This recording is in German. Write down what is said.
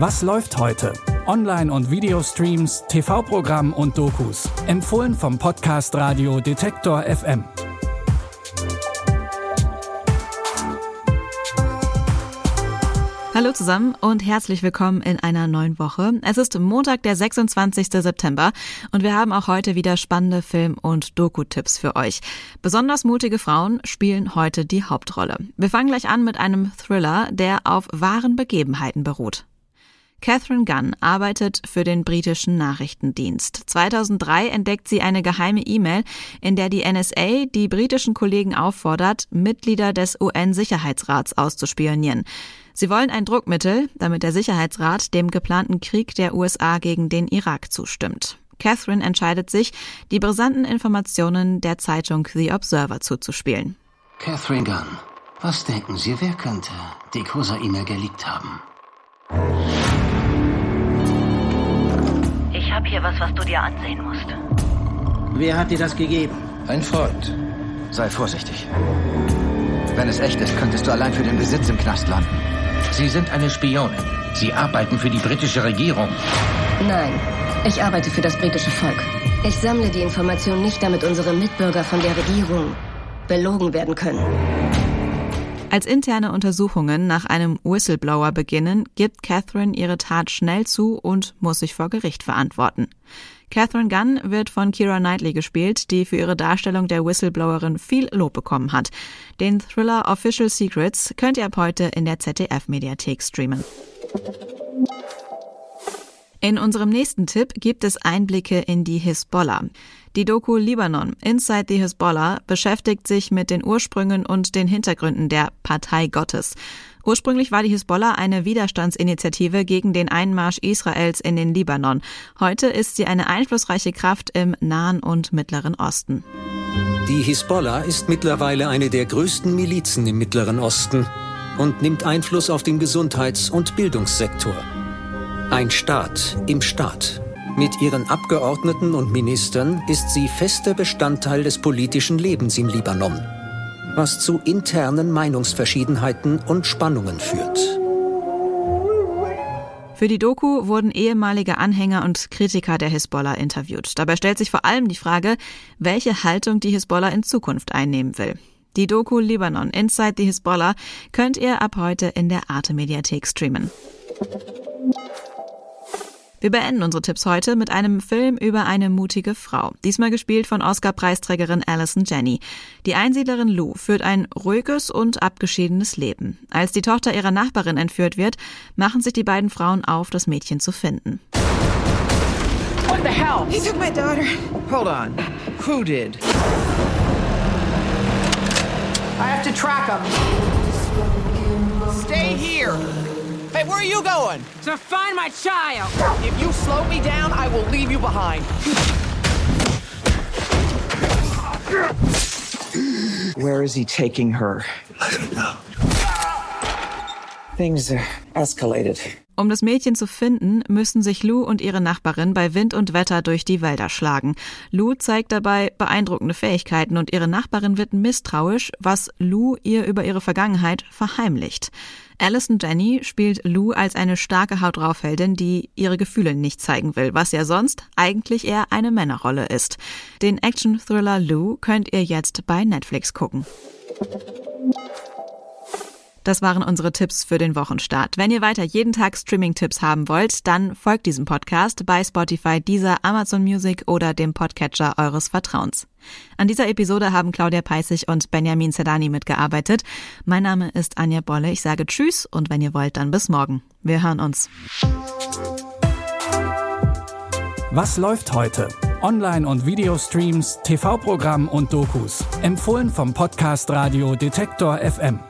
Was läuft heute? Online- und Videostreams, TV-Programm und Dokus. Empfohlen vom Podcast Radio Detektor FM. Hallo zusammen und herzlich willkommen in einer neuen Woche. Es ist Montag, der 26. September und wir haben auch heute wieder spannende Film- und Doku-Tipps für euch. Besonders mutige Frauen spielen heute die Hauptrolle. Wir fangen gleich an mit einem Thriller, der auf wahren Begebenheiten beruht. Catherine Gunn arbeitet für den britischen Nachrichtendienst. 2003 entdeckt sie eine geheime E-Mail, in der die NSA die britischen Kollegen auffordert, Mitglieder des UN-Sicherheitsrats auszuspionieren. Sie wollen ein Druckmittel, damit der Sicherheitsrat dem geplanten Krieg der USA gegen den Irak zustimmt. Catherine entscheidet sich, die brisanten Informationen der Zeitung The Observer zuzuspielen. Catherine Gunn, was denken Sie, wer könnte die Cosa-E-Mail geleakt haben? Ich habe hier was, was du dir ansehen musst. Wer hat dir das gegeben? Ein Freund. Sei vorsichtig. Wenn es echt ist, könntest du allein für den Besitz im Knast landen. Sie sind eine Spionin. Sie arbeiten für die britische Regierung. Nein, ich arbeite für das britische Volk. Ich sammle die Informationen nicht, damit unsere Mitbürger von der Regierung belogen werden können. Als interne Untersuchungen nach einem Whistleblower beginnen, gibt Catherine ihre Tat schnell zu und muss sich vor Gericht verantworten. Catherine Gunn wird von Kira Knightley gespielt, die für ihre Darstellung der Whistleblowerin viel Lob bekommen hat. Den Thriller Official Secrets könnt ihr ab heute in der ZDF-Mediathek streamen. In unserem nächsten Tipp gibt es Einblicke in die Hisbollah. Die Doku Libanon Inside the Hezbollah beschäftigt sich mit den Ursprüngen und den Hintergründen der Partei Gottes. Ursprünglich war die Hisbollah eine Widerstandsinitiative gegen den Einmarsch Israels in den Libanon. Heute ist sie eine einflussreiche Kraft im Nahen und Mittleren Osten. Die Hisbollah ist mittlerweile eine der größten Milizen im Mittleren Osten und nimmt Einfluss auf den Gesundheits- und Bildungssektor. Ein Staat im Staat. Mit ihren Abgeordneten und Ministern ist sie fester Bestandteil des politischen Lebens im Libanon, was zu internen Meinungsverschiedenheiten und Spannungen führt. Für die Doku wurden ehemalige Anhänger und Kritiker der Hisbollah interviewt. Dabei stellt sich vor allem die Frage, welche Haltung die Hisbollah in Zukunft einnehmen will. Die Doku Libanon Inside the Hisbollah könnt ihr ab heute in der Arte Mediathek streamen. Wir beenden unsere Tipps heute mit einem Film über eine mutige Frau. Diesmal gespielt von Oscar-Preisträgerin Alison Jenny. Die Einsiedlerin Lou führt ein ruhiges und abgeschiedenes Leben. Als die Tochter ihrer Nachbarin entführt wird, machen sich die beiden Frauen auf, das Mädchen zu finden. What the hell? He took my daughter. Hold on. Who did? I have to track him. Stay here. Hey, where are you going? To find my child. If you slow me down, I will leave you behind. Where is he taking her? I don't know. Things uh, escalated. Um das Mädchen zu finden, müssen sich Lou und ihre Nachbarin bei Wind und Wetter durch die Wälder schlagen. Lou zeigt dabei beeindruckende Fähigkeiten und ihre Nachbarin wird misstrauisch, was Lou ihr über ihre Vergangenheit verheimlicht. Alison Jenny spielt Lou als eine starke Haut draufheldin, die ihre Gefühle nicht zeigen will, was ja sonst eigentlich eher eine Männerrolle ist. Den Action-Thriller Lou könnt ihr jetzt bei Netflix gucken. Das waren unsere Tipps für den Wochenstart. Wenn ihr weiter jeden Tag Streaming-Tipps haben wollt, dann folgt diesem Podcast bei Spotify, dieser Amazon Music oder dem Podcatcher eures Vertrauens. An dieser Episode haben Claudia Peissig und Benjamin Zedani mitgearbeitet. Mein Name ist Anja Bolle. Ich sage Tschüss und wenn ihr wollt, dann bis morgen. Wir hören uns. Was läuft heute? Online- und Videostreams, TV-Programm und Dokus. Empfohlen vom Podcast Radio Detektor FM.